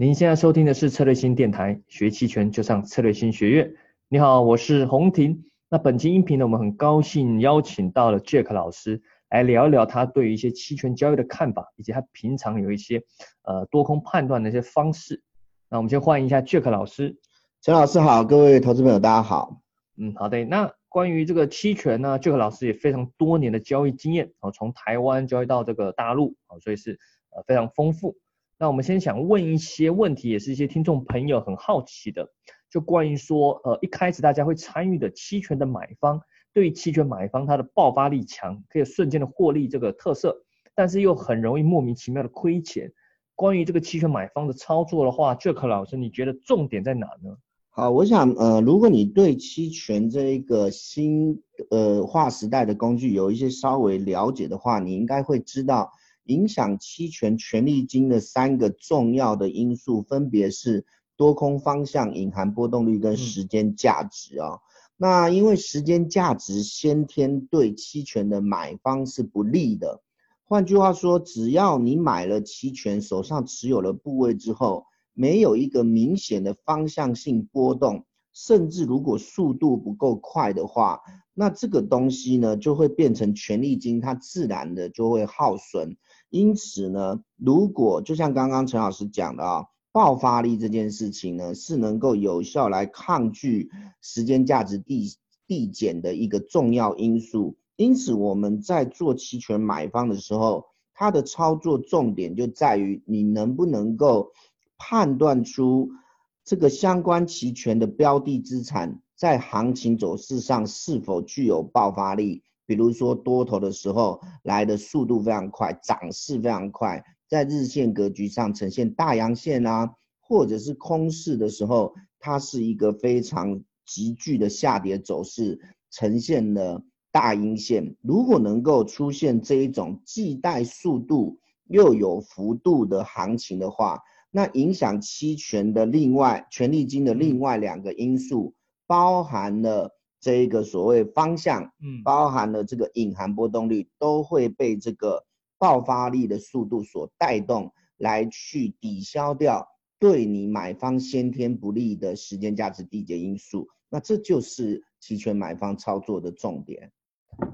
您现在收听的是策略星电台，学期权就上策略星学院。你好，我是洪婷。那本期音频呢，我们很高兴邀请到了 Jack 老师来聊一聊他对于一些期权交易的看法，以及他平常有一些呃多空判断的一些方式。那我们先欢迎一下 Jack 老师。陈老师好，各位投资朋友大家好。嗯，好的。那关于这个期权呢，Jack 老师也非常多年的交易经验啊，从台湾交易到这个大陆啊，所以是呃非常丰富。那我们先想问一些问题，也是一些听众朋友很好奇的，就关于说，呃，一开始大家会参与的期权的买方，对期权买方它的爆发力强，可以瞬间的获利这个特色，但是又很容易莫名其妙的亏钱。关于这个期权买方的操作的话，Jack 老师，你觉得重点在哪呢？好，我想，呃，如果你对期权这一个新呃划时代的工具有一些稍微了解的话，你应该会知道。影响期权权利金的三个重要的因素，分别是多空方向、隐含波动率跟时间价值啊。那因为时间价值先天对期权的买方是不利的。换句话说，只要你买了期权，手上持有了部位之后，没有一个明显的方向性波动，甚至如果速度不够快的话，那这个东西呢就会变成权利金，它自然的就会耗损。因此呢，如果就像刚刚陈老师讲的啊，爆发力这件事情呢，是能够有效来抗拒时间价值递递减的一个重要因素。因此我们在做期权买方的时候，它的操作重点就在于你能不能够判断出这个相关期权的标的资产在行情走势上是否具有爆发力。比如说多头的时候来的速度非常快，涨势非常快，在日线格局上呈现大阳线啊，或者是空市的时候，它是一个非常急剧的下跌走势，呈现了大阴线。如果能够出现这一种既带速度又有幅度的行情的话，那影响期权的另外权利金的另外两个因素，包含了。这一个所谓方向，嗯，包含了这个隐含波动率，都会被这个爆发力的速度所带动，来去抵消掉对你买方先天不利的时间价值递减因素。那这就是期权买方操作的重点。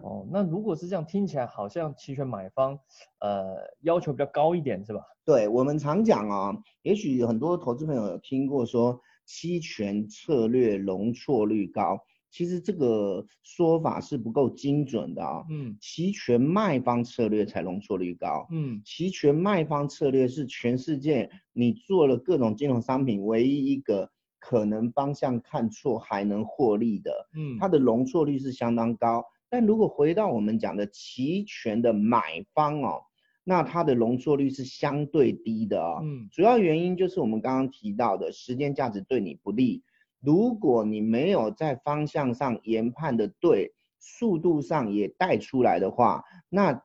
哦，那如果是这样听起来，好像期权买方，呃，要求比较高一点，是吧？对我们常讲啊，也许很多投资朋友有听过说，期权策略容错率高。其实这个说法是不够精准的啊，嗯，期权卖方策略才容错率高，嗯，期权卖方策略是全世界你做了各种金融商品唯一一个可能方向看错还能获利的，嗯，它的容错率是相当高。但如果回到我们讲的期权的买方哦，那它的容错率是相对低的啊，嗯，主要原因就是我们刚刚提到的时间价值对你不利。如果你没有在方向上研判的对，速度上也带出来的话，那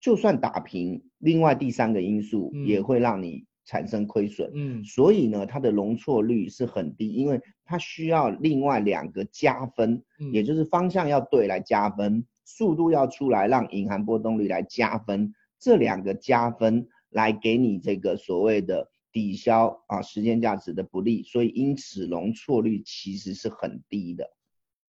就算打平，另外第三个因素也会让你产生亏损。嗯，所以呢，它的容错率是很低，因为它需要另外两个加分，也就是方向要对来加分，速度要出来让隐含波动率来加分，这两个加分来给你这个所谓的。抵消啊时间价值的不利，所以因此容错率其实是很低的。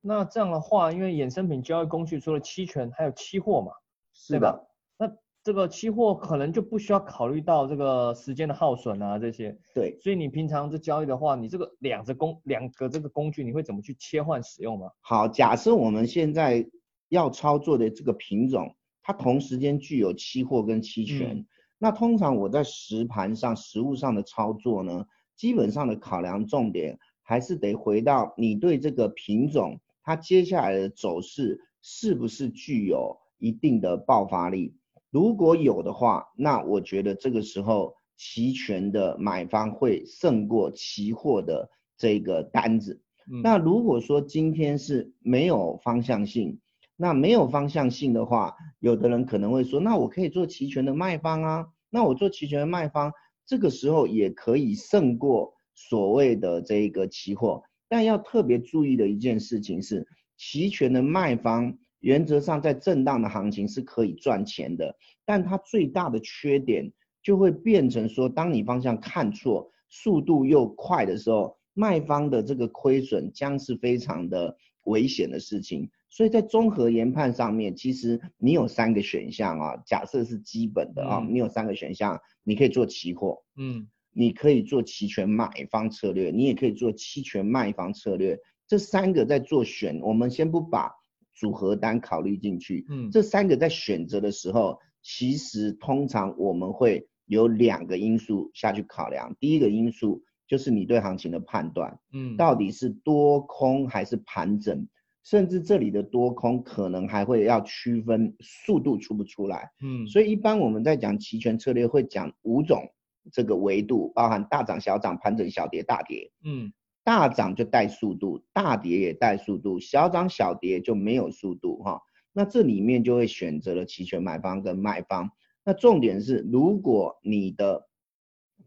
那这样的话，因为衍生品交易工具除了期权还有期货嘛，是的。那这个期货可能就不需要考虑到这个时间的耗损啊这些。对。所以你平常这交易的话，你这个两个工两个这个工具，你会怎么去切换使用吗？好，假设我们现在要操作的这个品种，它同时间具有期货跟期权。那通常我在实盘上、实物上的操作呢，基本上的考量重点还是得回到你对这个品种它接下来的走势是不是具有一定的爆发力。如果有的话，那我觉得这个时候期权的买方会胜过期货的这个单子。那如果说今天是没有方向性，那没有方向性的话，有的人可能会说，那我可以做期权的卖方啊，那我做期权的卖方，这个时候也可以胜过所谓的这个期货。但要特别注意的一件事情是，期权的卖方原则上在震荡的行情是可以赚钱的，但它最大的缺点就会变成说，当你方向看错，速度又快的时候，卖方的这个亏损将是非常的危险的事情。所以在综合研判上面，其实你有三个选项啊，假设是基本的啊，你有三个选项，你可以做期货，嗯，你可以做期权买方策略，你也可以做期权卖方策略。这三个在做选，我们先不把组合单考虑进去，嗯，这三个在选择的时候，其实通常我们会有两个因素下去考量。第一个因素就是你对行情的判断，嗯，到底是多空还是盘整。甚至这里的多空可能还会要区分速度出不出来，嗯，所以一般我们在讲期权策略会讲五种这个维度，包含大涨、小涨、盘整、小跌、大跌，嗯，大涨就带速度，大跌也带速度，小涨小跌就没有速度哈。那这里面就会选择了期权买方跟卖方。那重点是，如果你的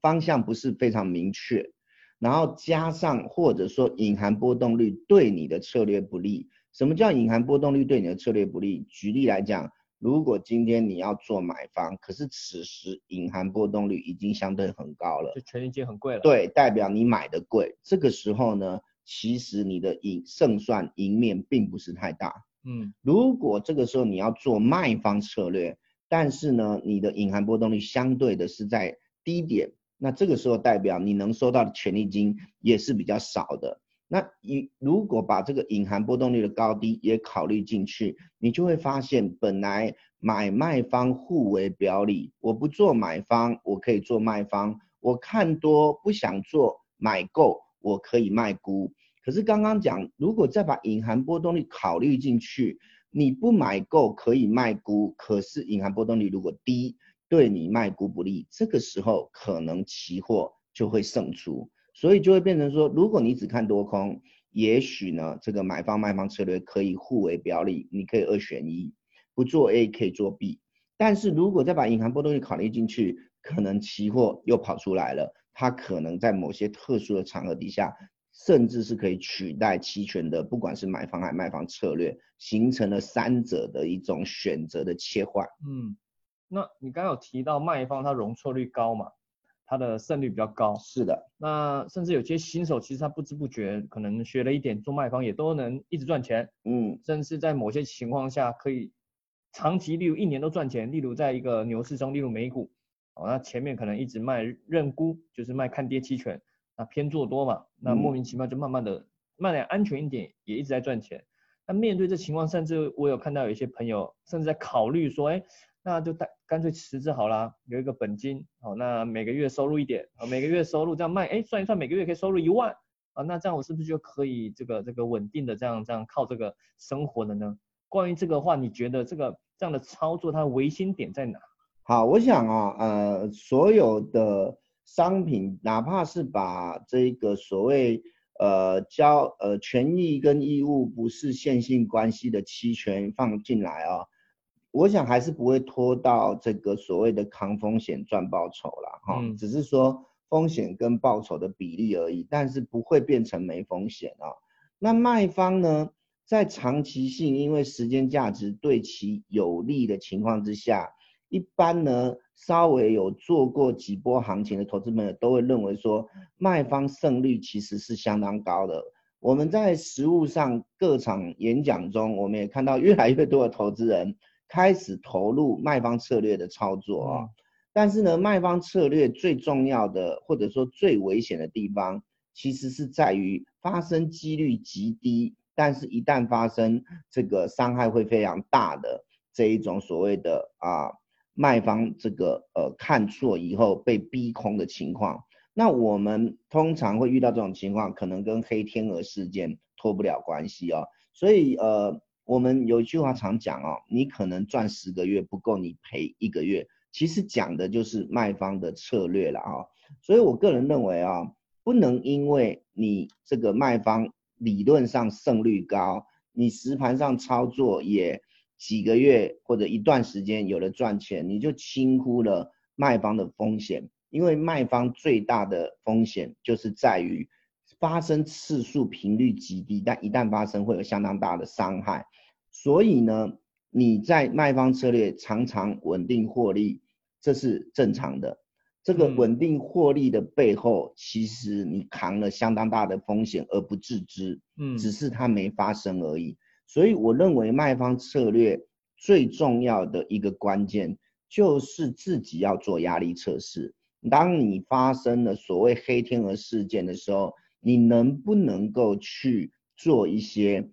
方向不是非常明确。然后加上或者说隐含波动率对你的策略不利。什么叫隐含波动率对你的策略不利？举例来讲，如果今天你要做买方，可是此时隐含波动率已经相对很高了，就权利金很贵了。对，代表你买的贵。这个时候呢，其实你的赢胜算赢面并不是太大。嗯，如果这个时候你要做卖方策略，但是呢，你的隐含波动率相对的是在低点。那这个时候代表你能收到的权利金也是比较少的。那你如果把这个隐含波动率的高低也考虑进去，你就会发现本来买卖方互为表里，我不做买方，我可以做卖方，我看多不想做买够，我可以卖估。可是刚刚讲，如果再把隐含波动率考虑进去，你不买够可以卖估，可是隐含波动率如果低。对你卖股不利，这个时候可能期货就会胜出，所以就会变成说，如果你只看多空，也许呢这个买方卖方策略可以互为表里，你可以二选一，不做 A 可以做 B，但是如果再把隐含波动率考虑进去，可能期货又跑出来了，它可能在某些特殊的场合底下，甚至是可以取代期权的，不管是买方还卖方策略，形成了三者的一种选择的切换，嗯。那你刚刚有提到卖方它容错率高嘛，它的胜率比较高。是的。那甚至有些新手其实他不知不觉可能学了一点做卖方也都能一直赚钱。嗯。甚至在某些情况下可以长期，例如一年都赚钱。例如在一个牛市中，例如美股，哦，那前面可能一直卖认沽，就是卖看跌期权，那偏做多嘛，那莫名其妙就慢慢的卖点安全一点，也一直在赚钱。那面对这情况，甚至我有看到有一些朋友甚至在考虑说，哎。那就干干脆辞职好了，有一个本金，好，那每个月收入一点，啊，每个月收入这样卖，哎，算一算每个月可以收入一万，啊，那这样我是不是就可以这个这个稳定的这样这样靠这个生活了呢？关于这个话，你觉得这个这样的操作它的维心点在哪？好，我想啊，呃，所有的商品，哪怕是把这个所谓呃交呃权益跟义务不是线性关系的期权放进来啊。我想还是不会拖到这个所谓的扛风险赚报酬啦哈，只是说风险跟报酬的比例而已，但是不会变成没风险啊。那卖方呢，在长期性因为时间价值对其有利的情况之下，一般呢稍微有做过几波行情的投资朋友都会认为说，卖方胜率其实是相当高的。我们在实物上各场演讲中，我们也看到越来越多的投资人。开始投入卖方策略的操作啊，但是呢，卖方策略最重要的或者说最危险的地方，其实是在于发生几率极低，但是一旦发生，这个伤害会非常大的这一种所谓的啊卖方这个呃看错以后被逼空的情况。那我们通常会遇到这种情况，可能跟黑天鹅事件脱不了关系啊，所以呃。我们有一句话常讲哦，你可能赚十个月不够你赔一个月，其实讲的就是卖方的策略了啊。所以我个人认为啊，不能因为你这个卖方理论上胜率高，你实盘上操作也几个月或者一段时间有了赚钱，你就轻忽了卖方的风险。因为卖方最大的风险就是在于发生次数频率极低，但一旦发生会有相当大的伤害。所以呢，你在卖方策略常常稳定获利，这是正常的。这个嗯稳定获利的背后，其实你扛了相当大的风险而不自知，嗯只是它没发生而已。所以我认为卖方策略最重要的一个关键就是自己要做压力测试。当你发生了所谓黑天鹅事件的时候，你能不能够去做一些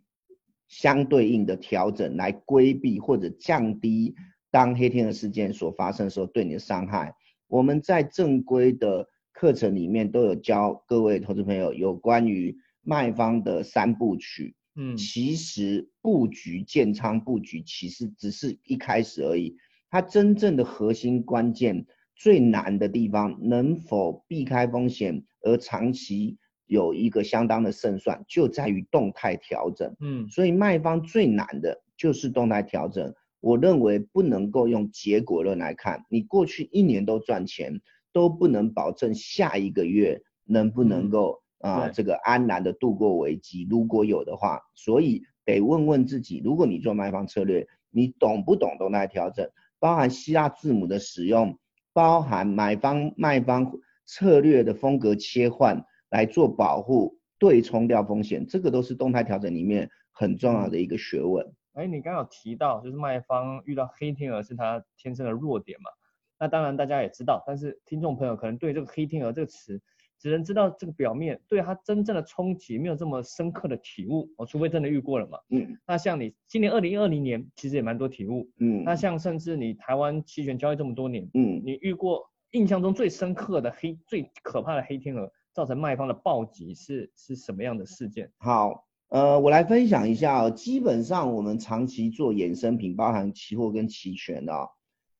相对应的调整，来规避或者降低当黑天鹅事件所发生的时候对你的伤害？我们在正规的课程里面都有教各位投资朋友有关于卖方的三部曲。嗯其实布局建仓布局其实只是一开始而已，它真正的核心关键最难的地方，能否避开风险而长期有一个相当的胜算，就在于动态调整。嗯所以卖方最难的就是动态调整。我认为不能够用结果论来看，你过去一年都赚钱，都不能保证下一个月能不能嗯够啊、对这个安然的度过危机。如果有的话，所以得问问自己，如果你做卖方策略，你懂不懂动态调整？包含希腊字母的使用，包含买方卖方策略的风格切换来做保护，对冲掉风险，这个都是动态调整里面很重要的一个学问。哎，你刚刚有提到，就是卖方遇到黑天鹅是他天生的弱点嘛？那当然大家也知道，但是听众朋友可能对这个黑天鹅这个词，只能知道这个表面，对它真正的冲击没有这么深刻的体悟哦，除非真的遇过了嘛。嗯那像你今年二零二零年其实也蛮多体悟，嗯那像甚至你台湾期权交易这么多年，嗯你遇过印象中最深刻的黑、最可怕的黑天鹅造成卖方的暴击是是什么样的事件？好，呃，我来分享一下哦。基本上我们长期做衍生品，包含期货跟期权的、哦，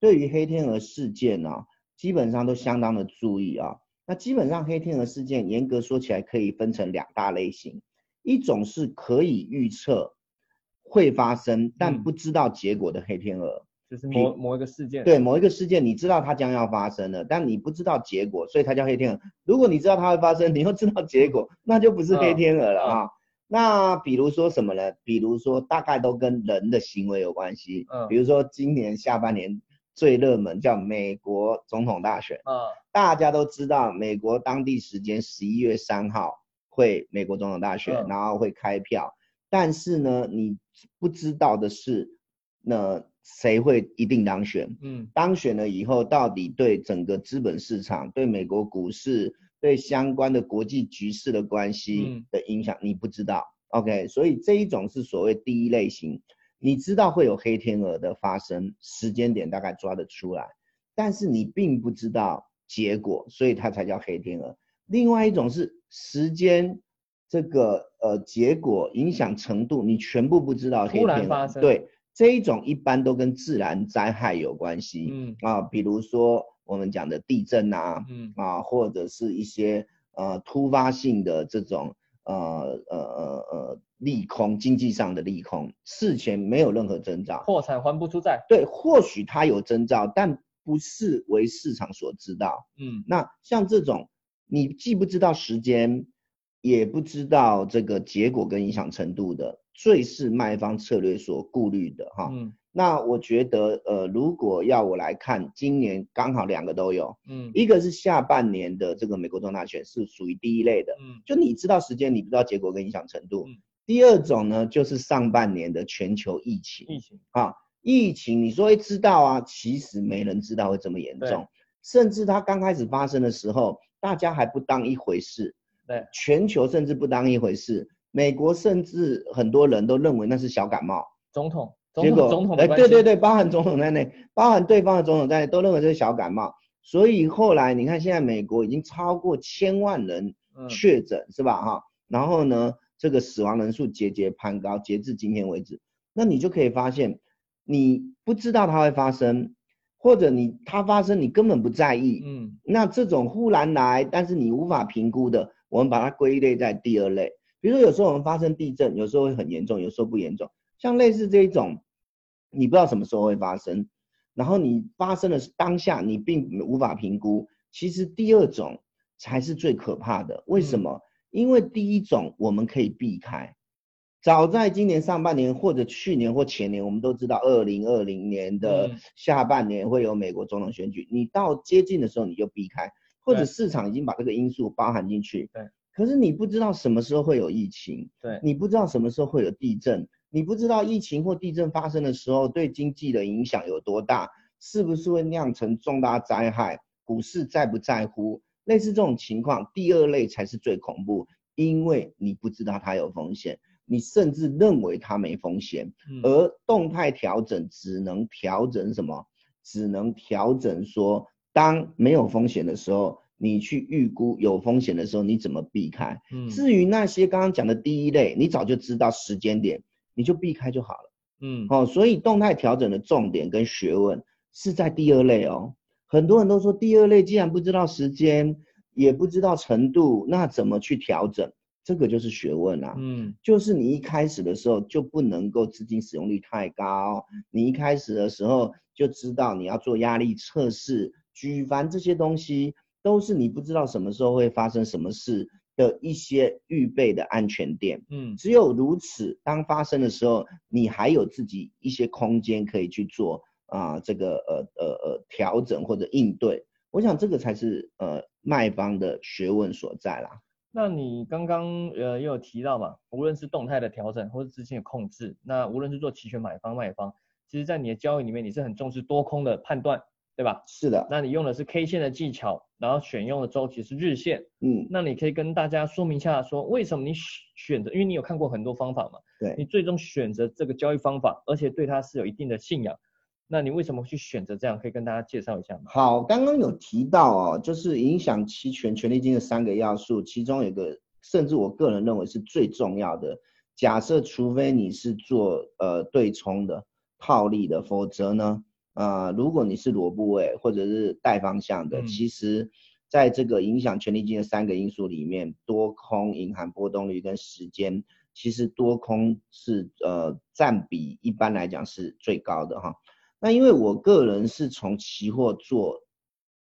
对于黑天鹅事件呢、基本上都相当的注意啊、那基本上黑天鹅事件严格说起来可以分成两大类型，一种是可以预测会发生但嗯不知道结果的黑天鹅。就是某某一个事件，对某一个事件，你知道它将要发生了，但你不知道结果，所以它叫黑天鹅。如果你知道它会发生，你又知道结果，那就不是黑天鹅了嗯啊。那比如说什么呢？比如说大概都跟人的行为有关系。嗯比如说今年下半年最热门叫美国总统大选，嗯，大家都知道美国当地时间十一月三号会美国总统大选，嗯然后会开票。但是呢，你不知道的是，那谁会一定当选？嗯当选了以后，到底对整个资本市场、对美国股市、对相关的国际局势的关系嗯的影响，你不知道。OK，所以这一种是所谓第一类型，你知道会有黑天鹅的发生，时间点大概抓得出来，但是你并不知道结果，所以它才叫黑天鹅。另外一种是时间这个呃结果影响程度，你全部不知道黑突然天鹅。发生对，这一种一般都跟自然灾害有关系。嗯啊，比如说我们讲的地震啊，嗯啊，或者是一些呃突发性的这种呃呃呃呃利空，经济上的利空，事前没有任何征兆。破产还不出债，对，或许它有征兆，但不是为市场所知道。嗯那像这种，你既不知道时间，也不知道这个结果跟影响程度的，最是卖方策略所顾虑的哈。嗯那我觉得，呃，如果要我来看，今年刚好两个都有，嗯一个是下半年的这个美国总统大选是属于第一类的，嗯就你知道时间，你不知道结果跟影响程度嗯。第二种呢，就是上半年的全球疫情疫情，啊，疫情你说会知道啊，其实没人知道会这么严重，甚至它刚开始发生的时候，大家还不当一回事，对，全球甚至不当一回事，美国甚至很多人都认为那是小感冒。总统总结果，统总统哎，对对对，包含总统在内，包含对方的总统在内，都认为这是小感冒。所以后来你看，现在美国已经超过千万人嗯确诊，是吧？哈，然后呢，这个死亡人数节节攀高，截至今天为止，那你就可以发现，你不知道它会发生，或者你它发生你根本不在意，嗯那这种忽然来，但是你无法评估的，我们把它归类在第二类。比如说，有时候我们发生地震，有时候会很严重，有时候不严重。像类似这一种，你不知道什么时候会发生，然后你发生的是当下，你并无法评估。其实第二种才是最可怕的。为什么？因为第一种我们可以避开，早在今年上半年或者去年或前年，我们都知道二零二零年的嗯下半年会有美国总统选举，你到接近的时候你就避开，或者市场已经把这个因素包含进去。对。可是你不知道什么时候会有疫情，对，你不知道什么时候会有地震，你不知道疫情或地震发生的时候对经济的影响有多大，是不是会酿成重大灾害，股市在不在乎？类似这种情况，第二类才是最恐怖，因为你不知道它有风险，你甚至认为它没风险，嗯而动态调整只能调整什么？只能调整说，当没有风险的时候，你去预估有风险的时候，你怎么避开？嗯至于那些刚刚讲的第一类，你早就知道时间点，你就避开就好了。嗯哦，所以动态调整的重点跟学问是在第二类哦。很多人都说第二类既然不知道时间，也不知道程度，那怎么去调整？这个就是学问啊。嗯就是你一开始的时候就不能够资金使用率太高，你一开始的时候就知道你要做压力测试，举凡这些东西都是你不知道什么时候会发生什么事的一些预备的安全垫。嗯只有如此，当发生的时候，你还有自己一些空间可以去做啊、这个呃呃呃调整或者应对。我想这个才是呃卖方的学问所在啦。那你刚刚呃也有提到嘛，无论是动态的调整或者资金的控制，那无论是做期权买方卖方，其实在你的交易里面你是很重视多空的判断，对吧？是的，那你用的是 K 线的技巧，然后选用的周期是日线，嗯，那你可以跟大家说明一下，说为什么你选选择，因为你有看过很多方法嘛，对。你最终选择这个交易方法，而且对它是有一定的信仰，那你为什么去选择这样？可以跟大家介绍一下吗？好，刚刚有提到哦，就是影响期权权利金的三个要素，其中有一个，甚至我个人认为是最重要的。假设除非你是做呃对冲的套利的，否则呢，呃，如果你是裸部位或者是带方向的，嗯。其实在这个影响权利金的三个因素里面，多空隐含波动率跟时间，其实多空是呃占比一般来讲是最高的哈。那因为我个人是从期货做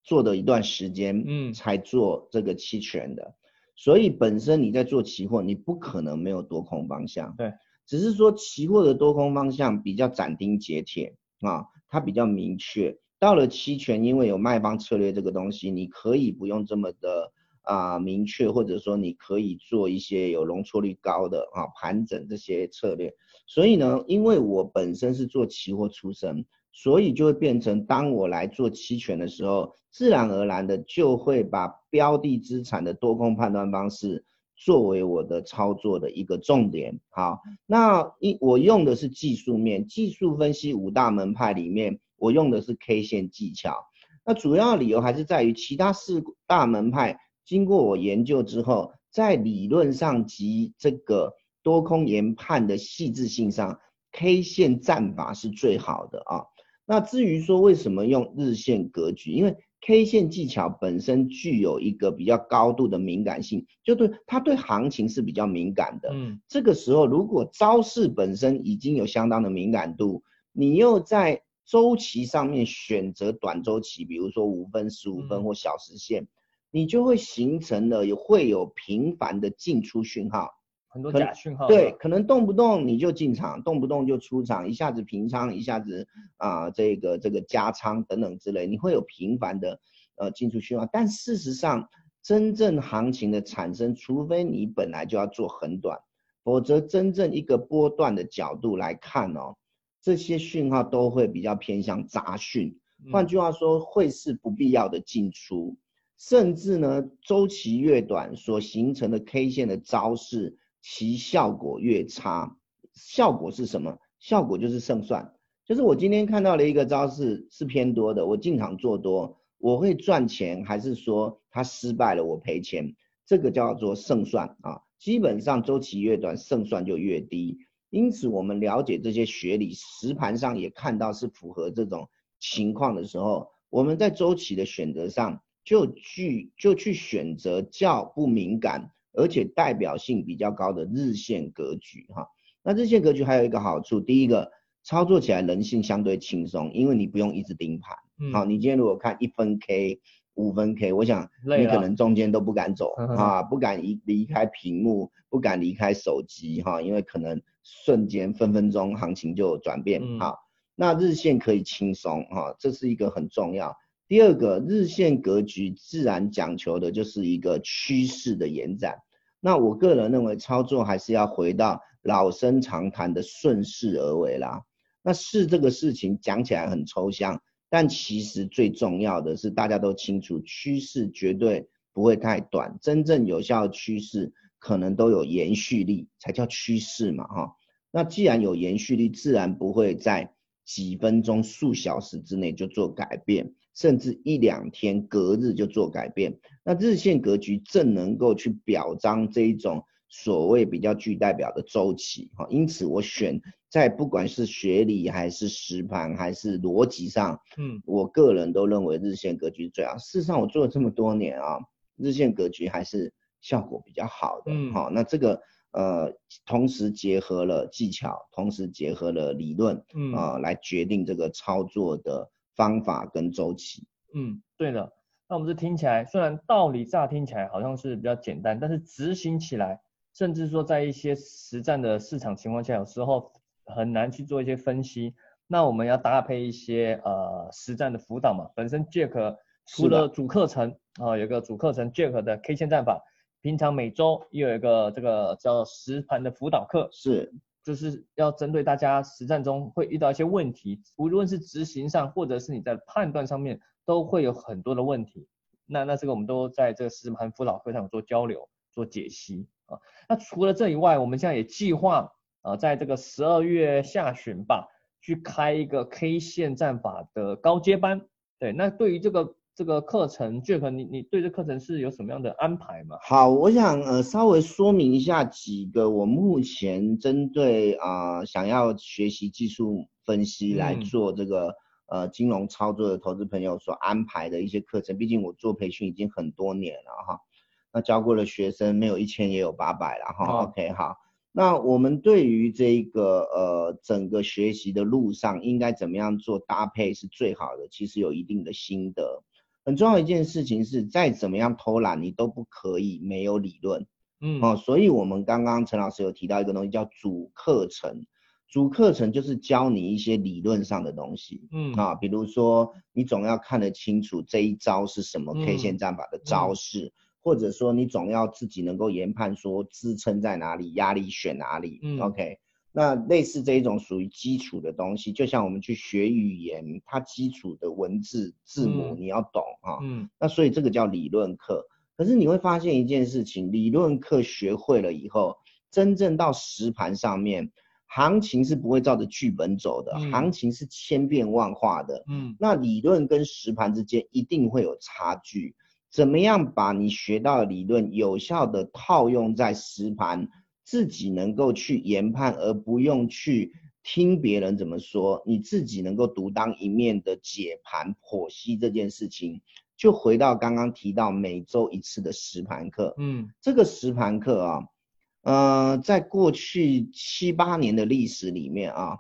做的一段时间，嗯。才做这个期权的，所以本身你在做期货，你不可能没有多空方向，对，只是说期货的多空方向比较斩钉截铁啊，它比较明确。到了期权，因为有卖方策略这个东西，你可以不用这么的啊、明确，或者说你可以做一些有容错率高的啊盘整这些策略。所以呢，因为我本身是做期货出身，所以就会变成当我来做期权的时候，自然而然的就会把标的资产的多空判断方式作为我的操作的一个重点。好，那一我用的是技术面，技术分析五大门派里面，我用的是 K 线技巧。那主要理由还是在于其他四大门派，经过我研究之后，在理论上及这个多空研判的细致性上，K 线战法是最好的啊。那至于说为什么用日线格局，因为 K 线技巧本身具有一个比较高度的敏感性，就对它对行情是比较敏感的。嗯这个时候，如果招式本身已经有相当的敏感度，你又在周期上面选择短周期，比如说五分、十五分嗯或小时线，你就会形成了有会有频繁的进出讯号。很多假讯号，对，，可能动不动你就进场，动不动就出场，一下子平仓，一下子啊、这个这个加仓等等之类，你会有频繁的呃进出讯号。但事实上，真正行情的产生，除非你本来就要做很短，否则真正一个波段的角度来看哦，这些讯号都会比较偏向杂讯。换嗯句话说，会是不必要的进出，甚至呢，周期越短，所形成的 K 线的招式，其效果越差。效果是什么？效果就是胜算，就是我今天看到了一个招式是偏多的，我进场做多，我会赚钱，还是说它失败了我赔钱？这个叫做胜算啊。基本上周期越短，胜算就越低。因此，我们了解这些学理，实盘上也看到是符合这种情况的时候，我们在周期的选择上就去就去选择较不敏感，而且代表性比较高的日线格局哈。那日线格局还有一个好处，第一个操作起来人性相对轻松，因为你不用一直盯盘。嗯好，你今天如果看一分 K，五分 K，我想你可能中间都不敢走啊，不敢离离开屏幕，不敢离开手机哈，因为可能瞬间分分钟行情就转变好。那日线可以轻松哈，这是一个很重要。第二个，日线格局自然讲求的就是一个趋势的延展。那我个人认为操作还是要回到老生常谈的顺势而为啦。那势这个事情讲起来很抽象。但其实最重要的是，大家都清楚，趋势绝对不会太短，真正有效的趋势可能都有延续力，才叫趋势嘛，哈。那既然有延续力，自然不会在几分钟、数小时之内就做改变，甚至一两天、隔日就做改变。那日线格局正能够去表彰这一种。所谓比较具代表的周期，哈，因此我选在不管是学理还是实盘还是逻辑上，嗯，我个人都认为日线格局最好。事实上，我做了这么多年啊，日线格局还是效果比较好的，嗯，好，那这个呃，同时结合了技巧，同时结合了理论，嗯啊，来决定这个操作的方法跟周期，嗯，对的。那我们这听起来，虽然道理乍听起来好像是比较简单，但是执行起来。甚至说，在一些实战的市场情况下，有时候很难去做一些分析。那我们要搭配一些呃实战的辅导嘛。本身 Jack 除了主课程啊，有个主课程 Jack 的 K 线战法，平常每周又有一个这个叫实盘的辅导课，是，就是要针对大家实战中会遇到一些问题，无论是执行上或者是你在判断上面，都会有很多的问题。那那这个我们都在这个实盘辅导课上做交流、做解析啊。那除了这以外，我们现在也计划啊，在这个十二月下旬吧，去开一个 K 线战法的高阶班。对，那对于这个这个课程，Jack，你你对这课程是有什么样的安排吗？好，我想呃稍微说明一下几个我目前针对啊想要学习技术分析来做这个呃金融操作的投资朋友所安排的一些课程。毕竟我做培训已经很多年了哈。那教过的学生没有一千也有八百了哈，OK 好。那我们对于这个呃整个学习的路上应该怎么样做搭配是最好的，其实有一定的心得。很重要一件事情是，再怎么样偷懒你都不可以没有理论，嗯哦，所以我们刚刚陈老师有提到一个东西叫主课程，主课程就是教你一些理论上的东西，嗯啊，比如说你总要看得清楚这一招是什么 K 线战法的招式。或者说你总要自己能够研判说支撑在哪里，压力选哪里。嗯，OK，那类似这一种属于基础的东西，就像我们去学语言，它基础的文字字母你要懂啊。嗯，那所以这个叫理论课。可是你会发现一件事情，理论课学会了以后，真正到实盘上面，行情是不会照着剧本走的，行情是千变万化的。嗯，那理论跟实盘之间一定会有差距。怎么样把你学到的理论有效的套用在实盘，自己能够去研判，而不用去听别人怎么说，你自己能够独当一面的解盘剖析这件事情，就回到刚刚提到每周一次的实盘课。嗯，这个实盘课啊，呃，在过去七八年的历史里面啊，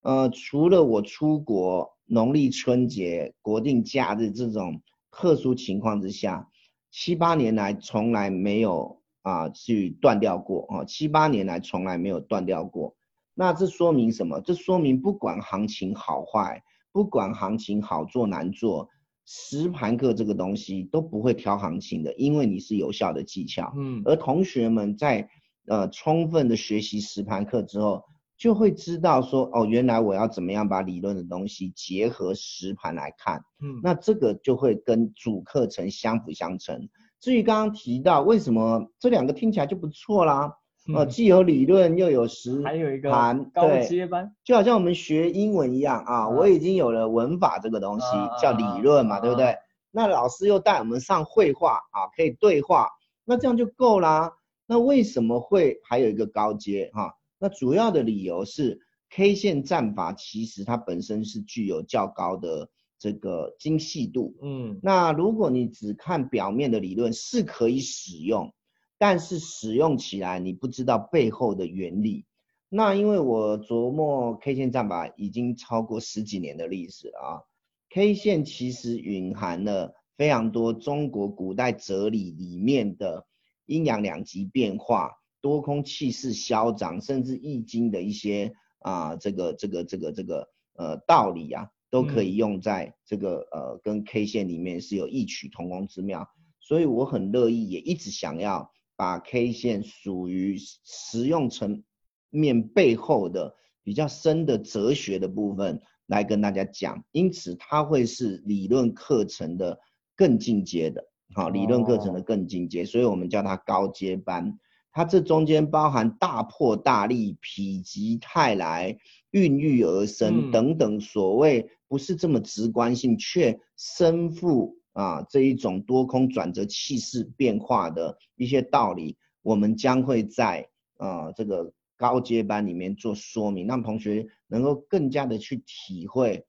呃，除了我出国、农历春节、国定假日这种。特殊情况之下，七八年来从来没有啊去断掉过啊，七八年来从来没有断掉过。那这说明什么？这说明不管行情好坏，不管行情好做难做，实盘课这个东西都不会挑行情的，因为你是有效的技巧。嗯，而同学们在呃充分的学习实盘课之后。就会知道说哦，原来我要怎么样把理论的东西结合实盘来看，嗯，那这个就会跟主课程相辅相成。至于刚刚提到为什么这两个听起来就不错啦，呃，既有理论又有实还有一个盘高阶班，就好像我们学英文一样啊，我已经有了文法这个东西叫理论嘛，对不对？那老师又带我们上绘画啊，可以对话，那这样就够啦。那为什么会还有一个高阶哈？那主要的理由是，K 线战法其实它本身是具有较高的这个精细度。嗯，那如果你只看表面的理论是可以使用，但是使用起来你不知道背后的原理。那因为我琢磨 K 线战法已经超过十几年的历史了啊，K 线其实蕴含了非常多中国古代哲理里面的阴阳两极变化、多空气势消长，甚至易经的一些啊这个这个这个这个呃道理啊，都可以用在这个呃跟 K 线里面是有异曲同工之妙。所以我很乐意，也一直想要把 K 线属于实用层面背后的比较深的哲学的部分来跟大家讲，因此它会是理论课程的。更进阶的，好，理论课程的更进阶，所以我们叫它高阶班。它这中间包含大破大立、否极泰来、孕育而生等等，所谓不是这么直观性，却身负啊这一种多空转折、气势变化的一些道理，我们将会在啊这个高阶班里面做说明，让同学能够更加的去体会。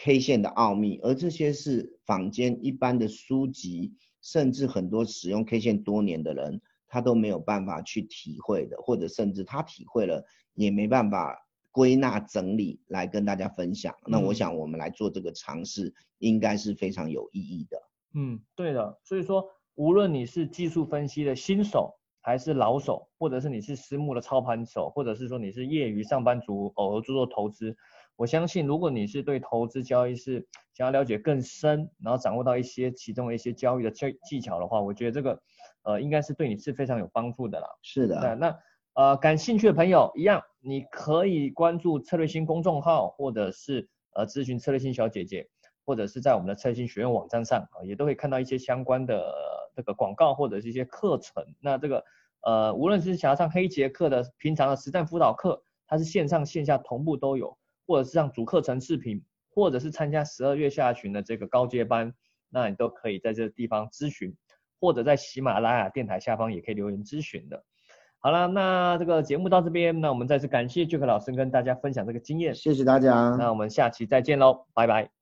K 线的奥秘，而这些是坊间一般的书籍，甚至很多使用 K 线多年的人，他都没有办法去体会的，或者甚至他体会了，也没办法归纳整理来跟大家分享。那我想我们来做这个尝试，应该是非常有意义的。嗯，对的。所以说，无论你是技术分析的新手，还是老手，或者是你是私募的操盘手，或者是说你是业余上班族，偶尔做做投资。我相信，如果你是对投资交易是想要了解更深，然后掌握到一些其中的一些交易的技技巧的话，我觉得这个呃应该是对你是非常有帮助的啦。是的。那那呃感兴趣的朋友一样，你可以关注策略星公众号，或者是呃咨询策略星小姐姐，或者是在我们的策略星学院网站上啊，也都会看到一些相关的这个广告或者是一些课程。那这个呃无论是想要上黑节课的平常的实战辅导课，它是线上线下同步都有。或者是上主课程视频，或者是参加十二月下旬的这个高阶班，那你都可以在这个地方咨询，或者在喜马拉雅电台下方也可以留言咨询的。好了，那这个节目到这边，那我们再次感谢 Jack 老师跟大家分享这个经验，谢谢大家，那我们下期再见喽，拜拜。